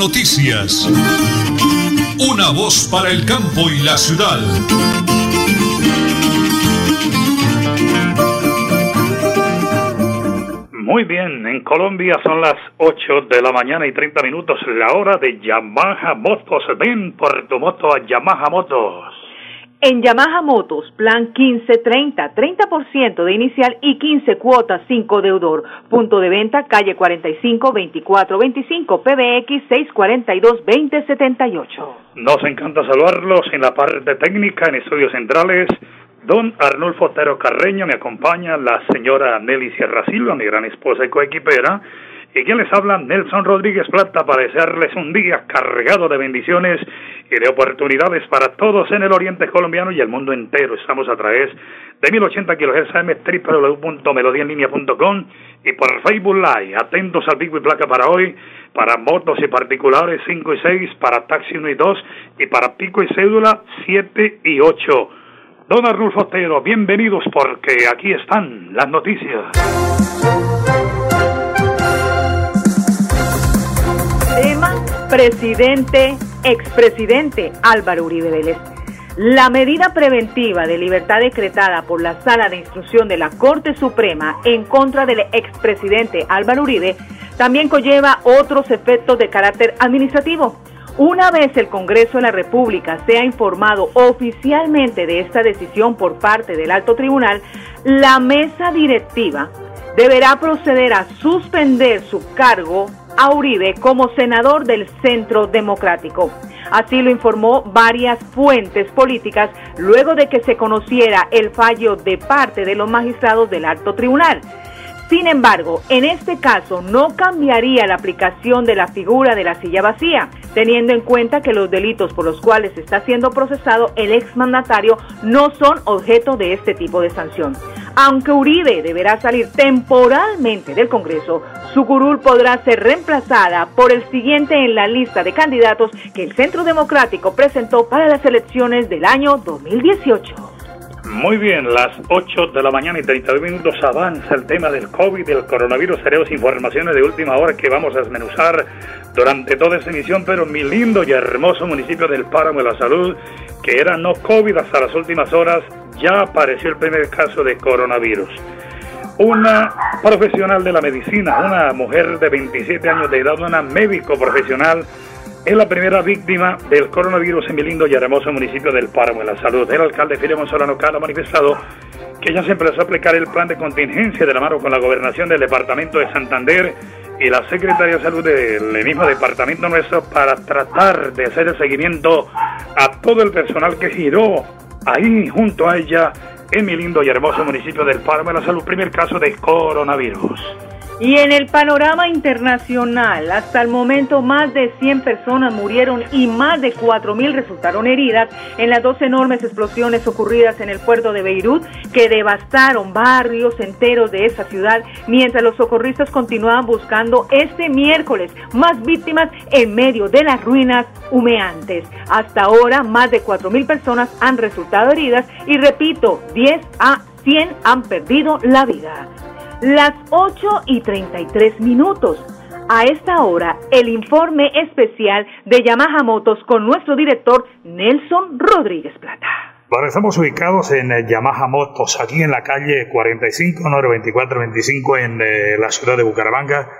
Noticias. Una voz para el campo y la ciudad. Muy bien, en Colombia son las 8 de la mañana y 30 minutos, la hora de Yamaha Motos. Ven por tu moto a Yamaha Motos. En Yamaha Motos, plan 1530, 30% de inicial y 15 cuotas 5 deudor. Punto de venta, calle 45 2425, PBX 642 2078. Nos encanta saludarlos en la parte técnica en estudios centrales. Don Arnulfo Otero Carreño me acompaña la señora Nelly Sierra Silva, mi gran esposa y coequipera, y quien les habla Nelson Rodríguez Plata para desearles un día cargado de bendiciones y de oportunidades para todos en el oriente colombiano y el mundo entero. Estamos a través de 1080 kHz www.melodienlinea.com y por Facebook Live. Atentos al Big y Placa para hoy, para motos y particulares 5 y 6, para taxi 1 y 2 y para pico y cédula 7 y 8. Don Arnulfo Otero, bienvenidos porque aquí están las noticias. Tema, presidente, expresidente Álvaro Uribe Vélez. La medida preventiva de libertad decretada por la Sala de Instrucción de la Corte Suprema en contra del expresidente Álvaro Uribe también conlleva otros efectos de carácter administrativo. Una vez el Congreso de la República sea informado oficialmente de esta decisión por parte del alto tribunal, la mesa directiva deberá proceder a suspender su cargo a Uribe como senador del Centro Democrático. Así lo informó varias fuentes políticas luego de que se conociera el fallo de parte de los magistrados del alto tribunal. Sin embargo, en este caso no cambiaría la aplicación de la figura de la silla vacía, teniendo en cuenta que los delitos por los cuales está siendo procesado el exmandatario no son objeto de este tipo de sanción. Aunque Uribe deberá salir temporalmente del Congreso, su curul podrá ser reemplazada por el siguiente en la lista de candidatos que el Centro Democrático presentó para las elecciones del año 2018. Muy bien, las 8 de la mañana y 32 minutos avanza el tema del COVID, del coronavirus. Tenemos informaciones de última hora que vamos a desmenuzar durante toda esta emisión, pero mi lindo y hermoso municipio del Páramo de la Salud, que era no COVID hasta las últimas horas, ya apareció el primer caso de coronavirus. Una profesional de la medicina, una mujer de 27 años de edad, una médico profesional, es la primera víctima del coronavirus en mi lindo y hermoso municipio del Páramo de la Salud. El alcalde Filemón Solano Cala ha manifestado que ya se empezó a aplicar el plan de contingencia de la mano con la gobernación del departamento de Santander y la Secretaría de Salud del mismo departamento nuestro para tratar de hacer el seguimiento a todo el personal que giró ahí junto a ella en mi lindo y hermoso municipio del Páramo de la Salud, primer caso de coronavirus. Y en el panorama internacional, hasta el momento más de 100 personas murieron y más de 4.000 resultaron heridas en las dos enormes explosiones ocurridas en el puerto de Beirut que devastaron barrios enteros de esa ciudad mientras los socorristas continuaban buscando este miércoles más víctimas en medio de las ruinas humeantes. Hasta ahora más de 4.000 personas han resultado heridas y repito, 10 a 100 han perdido la vida. Las 8 y 33 minutos. A esta hora, el informe especial de Yamaha Motos con nuestro director Nelson Rodríguez Plata. Bueno, estamos ubicados en eh, Yamaha Motos, aquí en la calle 45, número 2425, en eh, la ciudad de Bucaramanga,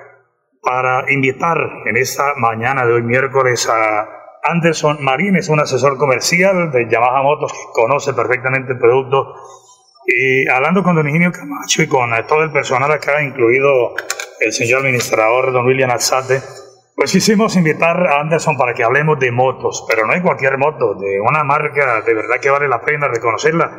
para invitar en esta mañana de hoy miércoles a Anderson Marines, un asesor comercial de Yamaha Motos que conoce perfectamente el producto y hablando con don Eugenio Camacho y con eh, todo el personal acá, incluido el señor administrador don William Alzate, pues hicimos invitar a Anderson para que hablemos de motos, pero no de cualquier moto, de una marca de verdad que vale la pena reconocerla.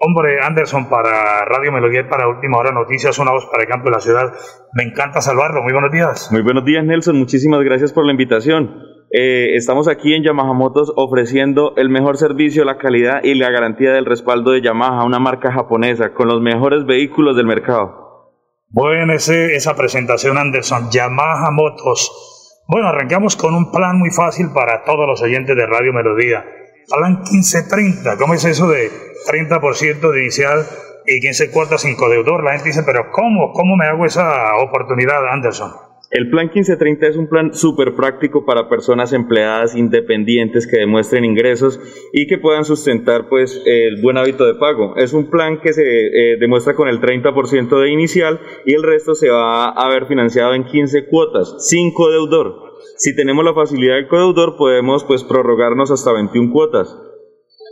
Hombre, Anderson para Radio Melodía para Última Hora Noticias, una voz para el campo de la ciudad. Me encanta salvarlo. Muy buenos días. Muy buenos días, Nelson. Muchísimas gracias por la invitación. Eh, estamos aquí en Yamaha Motos ofreciendo el mejor servicio, la calidad y la garantía del respaldo de Yamaha, una marca japonesa con los mejores vehículos del mercado. Bueno, ese, esa presentación, Anderson, Yamaha Motos. Bueno, arrancamos con un plan muy fácil para todos los oyentes de Radio Melodía. Plan 1530, ¿cómo es eso de 30% de inicial y 15 cuotas sin codeudor? La gente dice, pero ¿cómo? ¿Cómo me hago esa oportunidad, Anderson? El plan 1530 es un plan súper práctico para personas empleadas independientes que demuestren ingresos y que puedan sustentar pues el buen hábito de pago. Es un plan que se eh, demuestra con el 30% de inicial y el resto se va a ver financiado en 15 cuotas, sin codeudor. Si tenemos la facilidad del codeudor podemos pues prorrogarnos hasta 21 cuotas.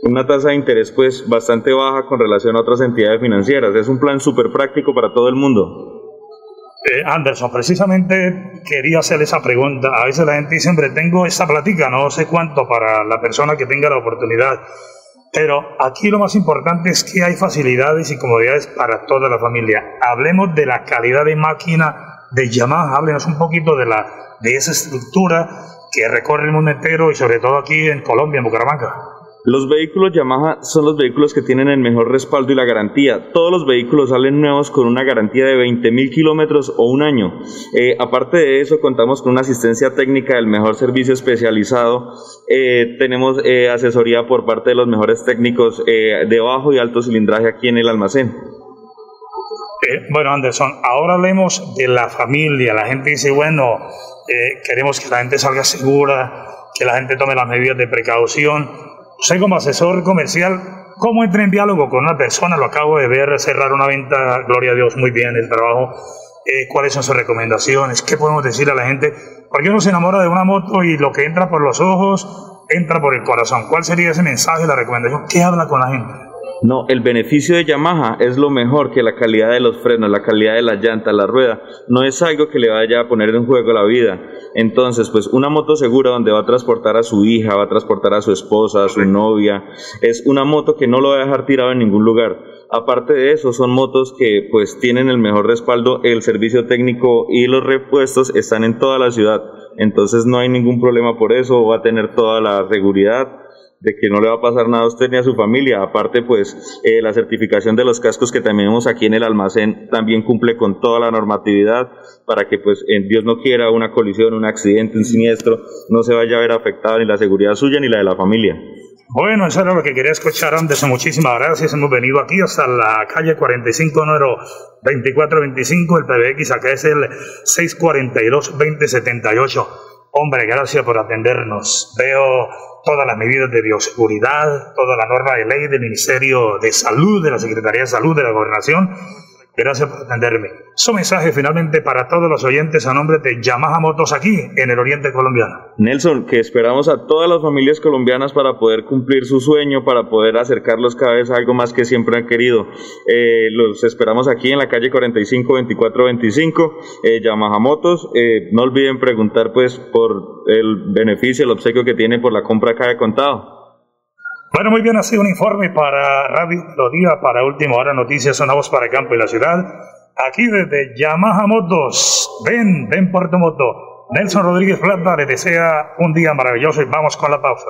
Una tasa de interés pues bastante baja con relación a otras entidades financieras. Es un plan súper práctico para todo el mundo. Eh, Anderson, precisamente quería hacer esa pregunta. A veces la gente dice, hombre, tengo esta platica, no sé cuánto para la persona que tenga la oportunidad. Pero aquí lo más importante es que hay facilidades y comodidades para toda la familia. Hablemos de la calidad de máquina de Yamaha, háblenos un poquito de, la, de esa estructura que recorre el mundo entero y sobre todo aquí en Colombia, en Bucaramanga. Los vehículos Yamaha son los vehículos que tienen el mejor respaldo y la garantía. Todos los vehículos salen nuevos con una garantía de 20.000 kilómetros o un año. Eh, aparte de eso, contamos con una asistencia técnica del mejor servicio especializado. Eh, tenemos eh, asesoría por parte de los mejores técnicos de bajo y alto cilindraje aquí en el almacén. bueno, Anderson, ahora hablemos de la familia. La gente dice, bueno, queremos que la gente salga segura, que la gente tome las medidas de precaución Usted como asesor comercial, ¿cómo entra en diálogo con una persona? Lo acabo de ver cerrar una venta, gloria a Dios, muy bien el trabajo. Eh, ¿Cuáles son sus recomendaciones? ¿Qué podemos decir a la gente? Porque uno se enamora de una moto y lo que entra por los ojos entra por el corazón. ¿Cuál sería ese mensaje, la recomendación? ¿Qué habla con la gente? No, el beneficio de Yamaha es lo mejor que la calidad de los frenos, la calidad de las llantas, la rueda. No es algo que le vaya a poner en juego la vida. Entonces, pues una moto segura donde va a transportar a su hija, va a transportar a su esposa, a su novia, es una moto que no lo va a dejar tirado en ningún lugar. Aparte de eso, son motos que pues tienen el mejor respaldo, el servicio técnico y los repuestos están en toda la ciudad. Entonces no hay ningún problema por eso, va a tener toda la seguridad de que no le va a pasar nada a usted ni a su familia. Aparte, pues eh, la certificación de los cascos que tenemos aquí en el almacén también cumple con toda la normatividad para que, pues, en Dios no quiera una colisión, un accidente, un siniestro, no se vaya a ver afectada ni la seguridad suya ni la de la familia. Bueno, eso era lo que quería escuchar antes. Muchísimas gracias. Hemos venido aquí hasta la calle 45, número 2425. El PBX acá es el 642-2078. Hombre, gracias por atendernos. Veo todas las medidas de bioseguridad, toda la norma de ley del Ministerio de Salud, de la Secretaría de Salud, de la Gobernación. Gracias por atenderme. Su mensaje finalmente para todos los oyentes a nombre de Yamaha Motos aquí en el Oriente Colombiano. Nelson, que esperamos a todas las familias colombianas para poder cumplir su sueño, para poder acercarlos cada vez a algo más que siempre han querido. Eh, los esperamos aquí en la calle 45 24 25, eh, Yamaha Motos. Eh, no olviden preguntar pues por el beneficio, el obsequio que tiene por la compra acá de contado. Bueno, muy bien, ha sido un informe para Radio Melodía, para Última Hora Noticias, una voz para el campo y la ciudad. Aquí desde Yamaha Motos, ven, ven por tu moto. Nelson Rodríguez Plata le desea un día maravilloso y vamos con la pausa.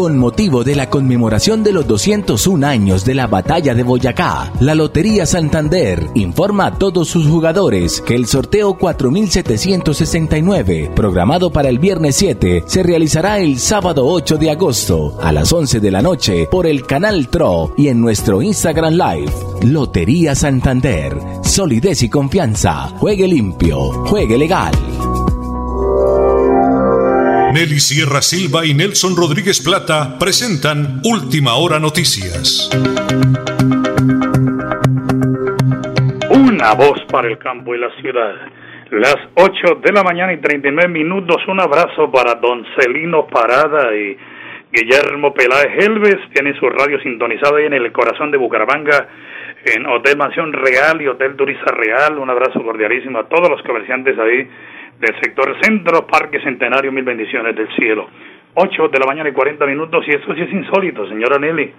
Con motivo de la conmemoración de los 201 años de la batalla de Boyacá, la Lotería Santander informa a todos sus jugadores que el sorteo 4769, programado para el viernes 7, se realizará el sábado 8 de agosto a las 11 de la noche por el canal TRO y en nuestro Instagram Live. Lotería Santander, solidez y confianza. Juegue limpio, juegue legal. Nelly Sierra Silva y Nelson Rodríguez Plata presentan Última Hora Noticias. Una voz para el campo y la ciudad. Las 8 de la mañana y 39 minutos. Un abrazo para Don Celino Parada y Guillermo Peláez Helves. Tiene su radio sintonizada ahí en el corazón de Bucaramanga, en Hotel Mansión Real y Hotel Turista Real. Un abrazo cordialísimo a todos los comerciantes ahí del sector centro, Parque Centenario, mil bendiciones del cielo. 8 de la mañana y 40 minutos, y esto sí es insólito, señora Nelly.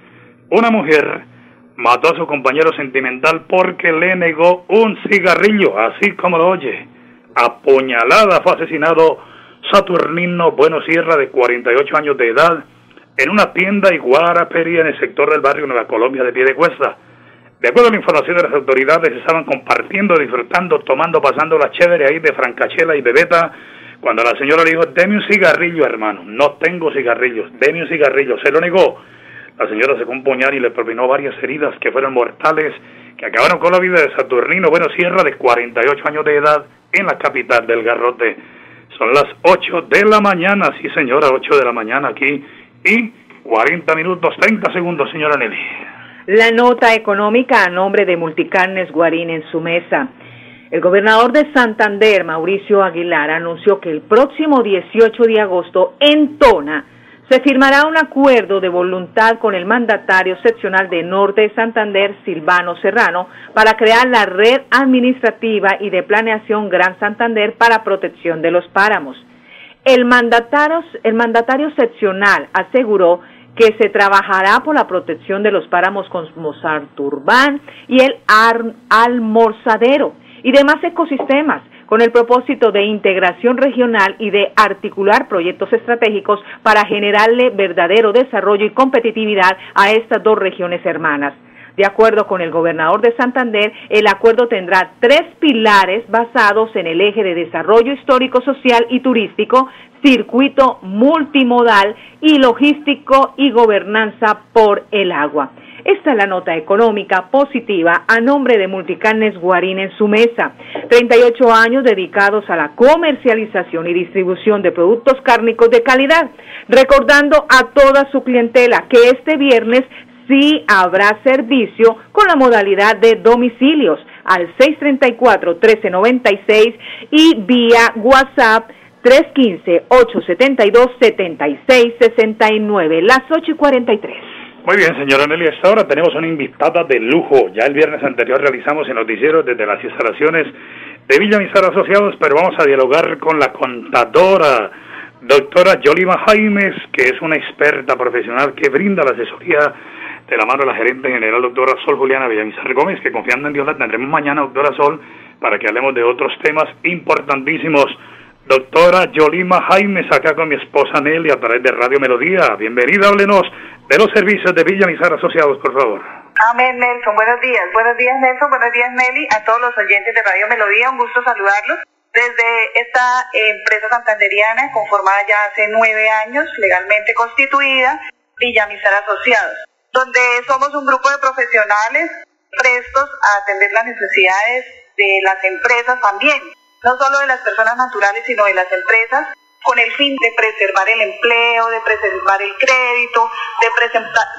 Una mujer mató a su compañero sentimental porque le negó un cigarrillo, así como lo oye. Apuñalada fue asesinado Saturnino Bueno Sierra, de 48 años de edad, en una tienda Iguarapería en el sector del barrio Nueva Colombia de Piedecuesta. De acuerdo a la información de las autoridades, estaban compartiendo, disfrutando, tomando, pasando la chévere ahí de Francachela y Bebeta, cuando la señora le dijo, deme un cigarrillo, hermano. No tengo cigarrillos, deme un cigarrillo. Se lo negó. La señora se un puñal y le propinó varias heridas que fueron mortales, que acabaron con la vida de Saturnino Bueno Sierra, de 48 años de edad, en la capital del Garrote. Son las 8 de la mañana, sí señora, 8 de la mañana aquí, y 40 minutos, 30 segundos, señora Nelly. La nota económica a nombre de Multicarnes Guarín en su mesa. El gobernador de Santander, Mauricio Aguilar, anunció que el próximo 18 de agosto en Tona se firmará un acuerdo de voluntad con el mandatario seccional de Norte de Santander, Silvano Serrano, para crear la red administrativa y de planeación Gran Santander para protección de los páramos. El mandatario, el mandatario seccional aseguró que se trabajará por la protección de los páramos como Sarturbán y el Almorzadero y demás ecosistemas con el propósito de integración regional y de articular proyectos estratégicos para generarle verdadero desarrollo y competitividad a estas dos regiones hermanas. De acuerdo con el gobernador de Santander, el acuerdo tendrá tres pilares basados en el eje de desarrollo histórico, social y turístico, circuito multimodal y logístico y gobernanza por el agua. Esta es la nota económica positiva a nombre de Multicarnes Guarín en su mesa. 38 años dedicados a la comercialización y distribución de productos cárnicos de calidad, recordando a toda su clientela que este viernes sí habrá servicio con la modalidad de domicilios al 634-1396 y vía WhatsApp 315-872-7669, las 8 y 43. Muy bien, señora Nelly, esta hora tenemos una invitada de lujo. Ya el viernes anterior realizamos el noticiero desde las instalaciones de Villa Mizar Asociados, pero vamos a dialogar con la contadora, doctora Yolima Jaimes, que es una experta profesional que brinda la asesoría de la mano de la gerente general, doctora Sol Juliana Villamizar Gómez, que confiando en Dios la tendremos mañana, doctora Sol, para que hablemos de otros temas importantísimos. Doctora Yolima Jaimes, acá con mi esposa Nelly a través de Radio Melodía. Bienvenida, háblenos de los servicios de Villa Mizar Asociados, por favor. Amén, Nelson. Buenos días. Buenos días, Nelson. Buenos días, Nelly. A todos los oyentes de Radio Melodía, un gusto saludarlos. Desde esta empresa santanderiana, conformada ya hace nueve años, legalmente constituida, Villa Mizar Asociados, donde somos un grupo de profesionales prestos a atender las necesidades de las empresas también no solo de las personas naturales, sino de las empresas, con el fin de preservar el empleo, de preservar el crédito, de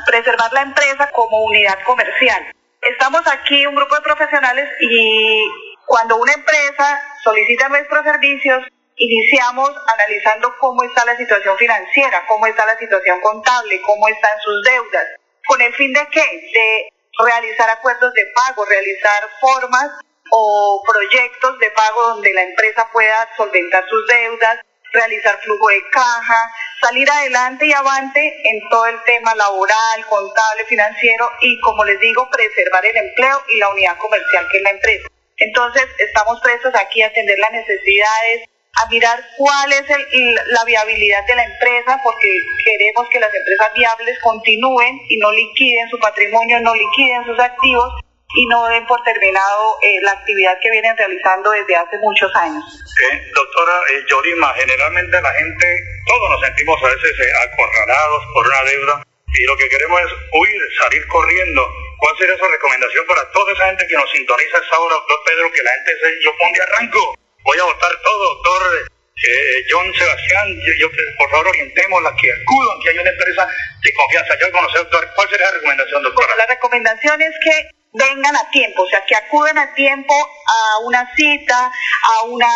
preservar la empresa como unidad comercial. Estamos aquí un grupo de profesionales y cuando una empresa solicita nuestros servicios, iniciamos analizando cómo está la situación financiera, cómo está la situación contable, cómo están sus deudas, con el fin de qué? De realizar acuerdos de pago, realizar formas o proyectos de pago donde la empresa pueda solventar sus deudas, realizar flujo de caja, salir adelante y avante en todo el tema laboral, contable, financiero y, como les digo, preservar el empleo y la unidad comercial que es la empresa. Entonces, estamos prestos aquí a atender las necesidades, a mirar cuál es la viabilidad de la empresa, porque queremos que las empresas viables continúen y no liquiden su patrimonio, no liquiden sus activos y no den por terminado eh, la actividad que vienen realizando desde hace muchos años. Eh, doctora eh, Yorima, generalmente la gente, todos nos sentimos a veces eh, acorralados por una deuda y lo que queremos es huir, salir corriendo. ¿Cuál sería su recomendación para toda esa gente que nos sintoniza esa hora, doctor Pedro, que la gente se, yo pongo arranco, voy a votar todo, doctor John Sebastián, yo, por favor orientemos la que acudan, que hay una empresa de confianza. Yo conocer, doctor, ¿cuál sería la recomendación, doctora? la recomendación es que vengan a tiempo, o sea, que acuden a tiempo a una cita, a una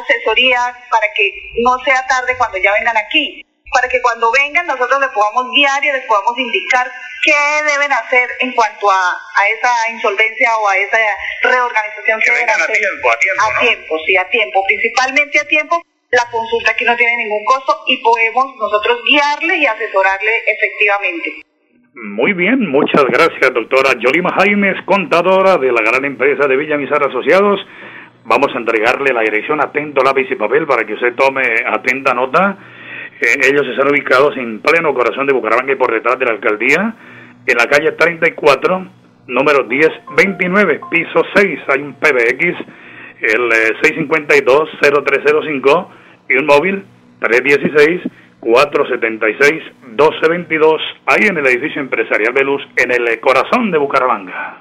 asesoría, para que no sea tarde cuando ya vengan aquí, para que cuando vengan nosotros les podamos guiar y les podamos indicar qué deben hacer en cuanto a, a esa insolvencia o a esa reorganización que, deben hacer. A tiempo, a tiempo. A tiempo, sí, a tiempo, principalmente a tiempo. La consulta aquí no tiene ningún costo y podemos nosotros guiarle y asesorarle efectivamente. Muy bien, muchas gracias, doctora Yolima Jaimes, contadora de la gran empresa de Villamizar Asociados. Vamos a entregarle la dirección atento lápiz y papel para que usted tome atenta nota. Eh, ellos están ubicados en pleno corazón de Bucaramanga y por detrás de la alcaldía, en la calle 34, número 1029, piso 6. Hay un PBX, el 652-0305 eh, y un móvil 316 476-1222, ahí en el edificio empresarial de Luz, en el corazón de Bucaramanga.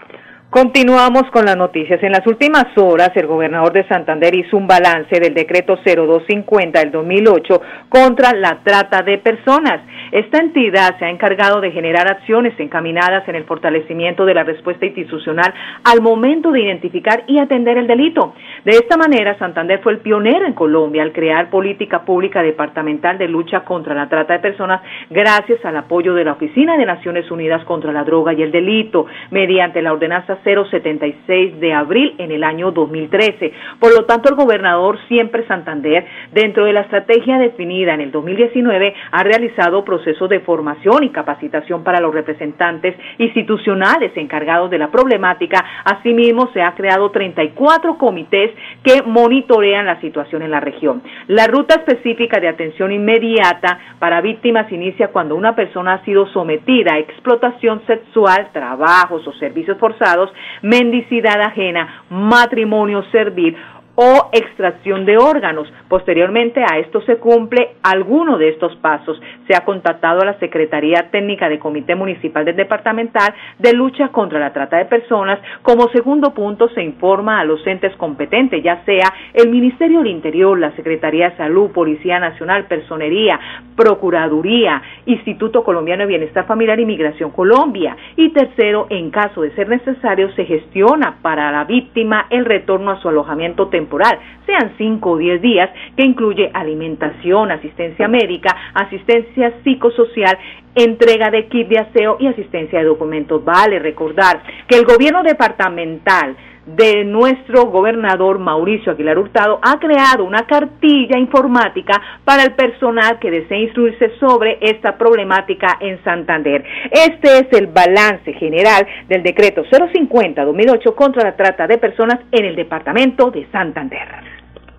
Continuamos con las noticias. En las últimas horas, el gobernador de Santander hizo un balance del decreto 0250 del 2008 contra la trata de personas. Esta entidad se ha encargado de generar acciones encaminadas en el fortalecimiento de la respuesta institucional al momento de identificar y atender el delito. De esta manera, Santander fue el pionero en Colombia al crear política pública departamental de lucha contra la trata de personas gracias al apoyo de la Oficina de Naciones Unidas contra la Droga y el Delito, mediante la ordenanza 076 de abril en el año 2013. Por lo tanto, el gobernador Siempre Santander, dentro de la estrategia definida en el 2019, ha realizado procesos de formación y capacitación para los representantes institucionales encargados de la problemática. Asimismo, se ha creado 34 comités que monitorean la situación en la región. La ruta específica de atención inmediata para víctimas inicia cuando una persona ha sido sometida a explotación sexual, trabajos o servicios forzados mendicidad ajena, matrimonio servir o extracción de órganos. Posteriormente a esto se cumple alguno de estos pasos. Se ha contactado a la Secretaría Técnica de Comité Municipal del Departamental de Lucha contra la Trata de Personas. Como segundo punto se informa a los entes competentes, ya sea el Ministerio del Interior, la Secretaría de Salud, Policía Nacional, Personería, Procuraduría, Instituto Colombiano de Bienestar Familiar y Migración Colombia. Y tercero, en caso de ser necesario, se gestiona para la víctima el retorno a su alojamiento temporal sean 5 o 10 días, que incluye alimentación, asistencia médica, asistencia psicosocial, entrega de kit de aseo y asistencia de documentos. Vale recordar que el gobierno departamental de nuestro gobernador Mauricio Aguilar Hurtado ha creado una cartilla informática para el personal que desee instruirse sobre esta problemática en Santander. Este es el balance general del decreto 050-2008 contra la trata de personas en el departamento de Santander.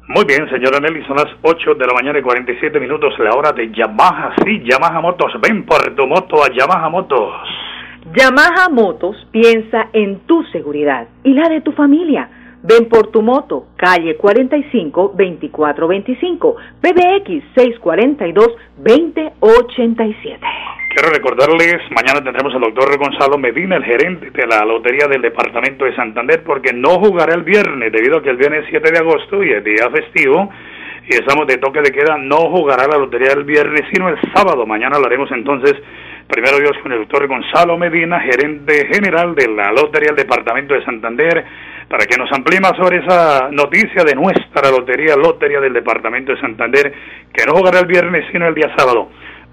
Muy bien, señora Nelly, son las 8 de la mañana y 47 minutos, la hora de Yamaha. Sí, Yamaha Motos, ven por tu moto a Yamaha Motos. Yamaha Motos piensa en tu seguridad y la de tu familia. Ven por tu moto, calle 45 2425, PBX 642 2087. Quiero recordarles, mañana tendremos al doctor Gonzalo Medina, el gerente de la Lotería del Departamento de Santander, porque no jugará el viernes, debido a que el viernes es 7 de agosto y es día festivo, y estamos de toque de queda, no jugará la Lotería el viernes, sino el sábado. Mañana hablaremos entonces Primero Dios con el doctor Gonzalo Medina, gerente general de la Lotería del Departamento de Santander, para que nos amplíe más sobre esa noticia de nuestra lotería, Lotería del Departamento de Santander, que no jugará el viernes sino el día sábado.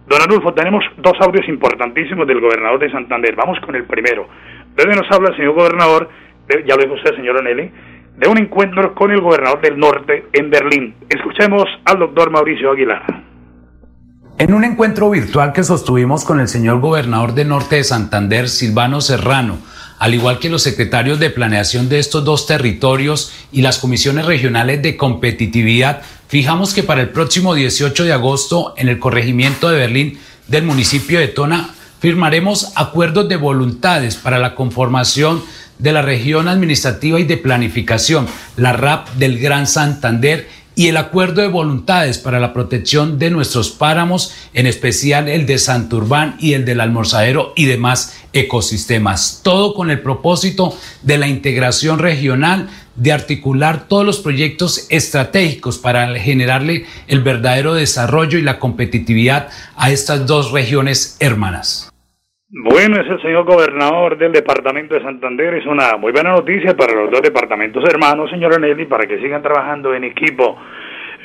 Don Adolfo, tenemos dos audios importantísimos del gobernador de Santander. Vamos con el primero. Desde nos habla el señor gobernador ya lo dijo usted, señora Nelly, de un encuentro con el gobernador del norte en Berlín. Escuchemos al doctor Mauricio Aguilar. En un encuentro virtual que sostuvimos con el señor gobernador del norte de Santander, Silvano Serrano, al igual que los secretarios de planeación de estos dos territorios y las comisiones regionales de competitividad, fijamos que para el próximo 18 de agosto en el corregimiento de Berlín del municipio de Tona firmaremos acuerdos de voluntades para la conformación de la región administrativa y de planificación, la RAP del Gran Santander y el acuerdo de voluntades para la protección de nuestros páramos, en especial el de Santurbán y el del Almorzadero y demás ecosistemas. Todo con el propósito de la integración regional, de articular todos los proyectos estratégicos para generarle el verdadero desarrollo y la competitividad a estas dos regiones hermanas. Bueno, es el señor gobernador del departamento de Santander. Es una muy buena noticia para los dos departamentos hermanos, señor Nelly, para que sigan trabajando en equipo.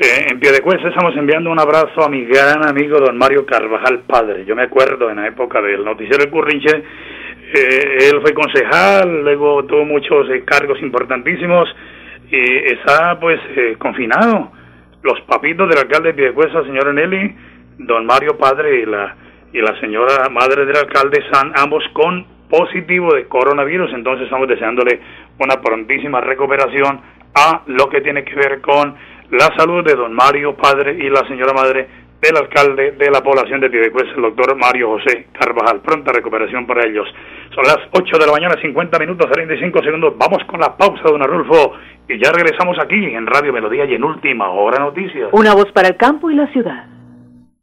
Eh, en pie de cuesta estamos enviando un abrazo a mi gran amigo don Mario Carvajal Padre. Yo me acuerdo en la época del noticiero El Currinche, eh, él fue concejal, luego tuvo muchos eh, cargos importantísimos y está pues confinado. Los papitos del alcalde de Piedecuesta, señor Nelly, don Mario Padre y la y la señora madre del alcalde están ambos con positivo de coronavirus, entonces estamos deseándole una prontísima recuperación a lo que tiene que ver con la salud de don Mario, padre, y la señora madre del alcalde de la población de Piedecuesta, el doctor Mario José Carvajal. Pronta recuperación para ellos. Son las 8 de la mañana, 50 minutos, 35 segundos. Vamos con la pausa, don Arulfo, y ya regresamos aquí en Radio Melodía y en Última Hora Noticias. Una voz para el campo y la ciudad.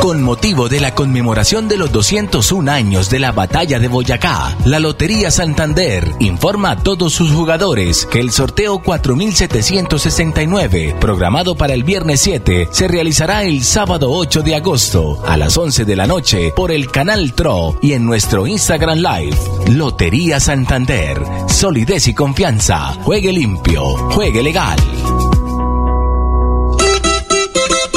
Con motivo de la conmemoración de los 201 años de la batalla de Boyacá, la Lotería Santander informa a todos sus jugadores que el sorteo 4769, programado para el viernes 7, se realizará el sábado 8 de agosto a las 11 de la noche por el canal TRO y en nuestro Instagram Live. Lotería Santander, solidez y confianza. Juegue limpio, juegue legal.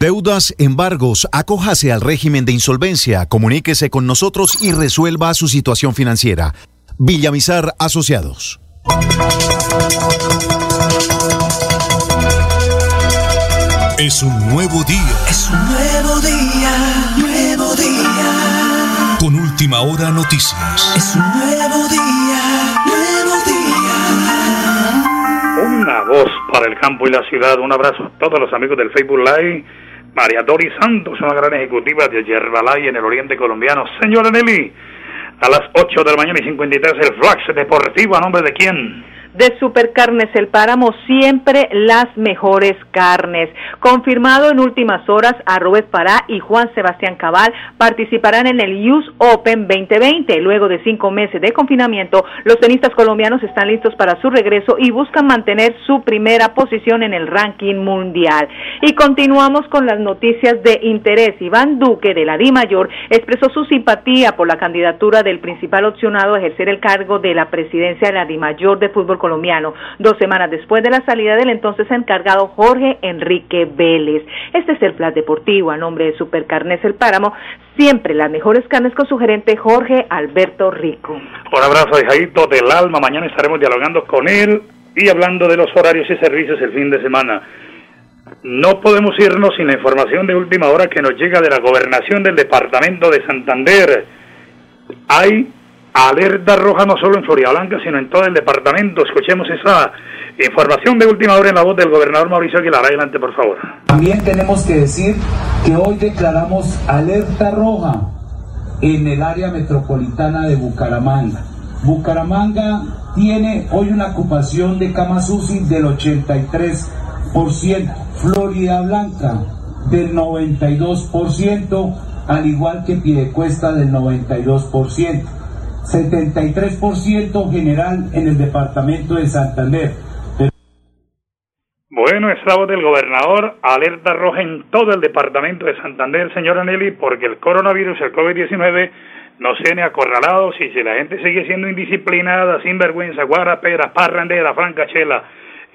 Deudas, embargos, acójase al régimen de insolvencia, comuníquese con nosotros y resuelva su situación financiera. Villamizar Asociados. Es un nuevo día. Es un nuevo día, nuevo día. Con última hora noticias. Es un nuevo día, nuevo día. Una voz para el campo y la ciudad. Un abrazo a todos los amigos del Facebook Live María Dori Santos, una gran ejecutiva de Yerbalay en el oriente colombiano. Señora Nelly, a las 8 de la mañana y 53 el Flash Deportivo, ¿a nombre de quién? De Supercarnes El Páramo, siempre las mejores carnes. Confirmado en últimas horas, a Robert Pará y Juan Sebastián Cabal participarán en el US Open 2020. Luego de cinco meses de confinamiento, los tenistas colombianos están listos para su regreso y buscan mantener su primera posición en el ranking mundial. Y continuamos con las noticias de interés. Iván Duque de la Di Mayor expresó su simpatía por la candidatura del principal opcionado a ejercer el cargo de la presidencia de la Di Mayor de Fútbol colombiano, dos semanas después de la salida del entonces encargado Jorge Enrique Vélez. Este es el Plan Deportivo a nombre de Supercarnes El Páramo, siempre las mejores carnes con su gerente Jorge Alberto Rico. Un abrazo, hijadito del alma. Mañana estaremos dialogando con él y hablando de los horarios y servicios el fin de semana. No podemos irnos sin la información de última hora que nos llega de la gobernación del departamento de Santander. Hay alerta roja no solo en Florida Blanca, sino en todo el departamento. Escuchemos esa información de última hora en la voz del gobernador Mauricio Aguilar. Adelante, por favor. También tenemos que decir que hoy declaramos alerta roja en el área metropolitana de Bucaramanga. Bucaramanga tiene hoy una ocupación de camas del 83%, Florida Blanca del 92%, al igual que Piedecuesta del 92%, 73% general en el departamento de Santander. Bueno, es voz del gobernador, alerta roja en todo el departamento de Santander, señora Nelly, porque el coronavirus, el COVID-19, no sean acorralados y si la gente sigue siendo indisciplinada, sinvergüenza, guarapera, parrandera, francachela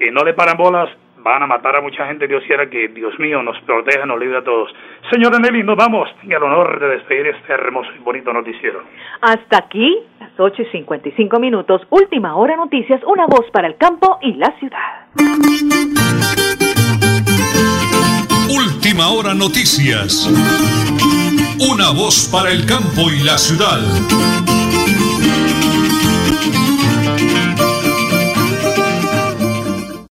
y no le paran bolas, van a matar a mucha gente. Dios quiera que, Dios mío, nos proteja, nos libre a todos. Señora Nelly, nos vamos. Y al honor de despedir este hermoso y bonito noticiero. Hasta aquí, las 8 y 55 minutos, última hora noticias, una voz para el campo y la ciudad. Última hora noticias. Una voz para el campo y la ciudad.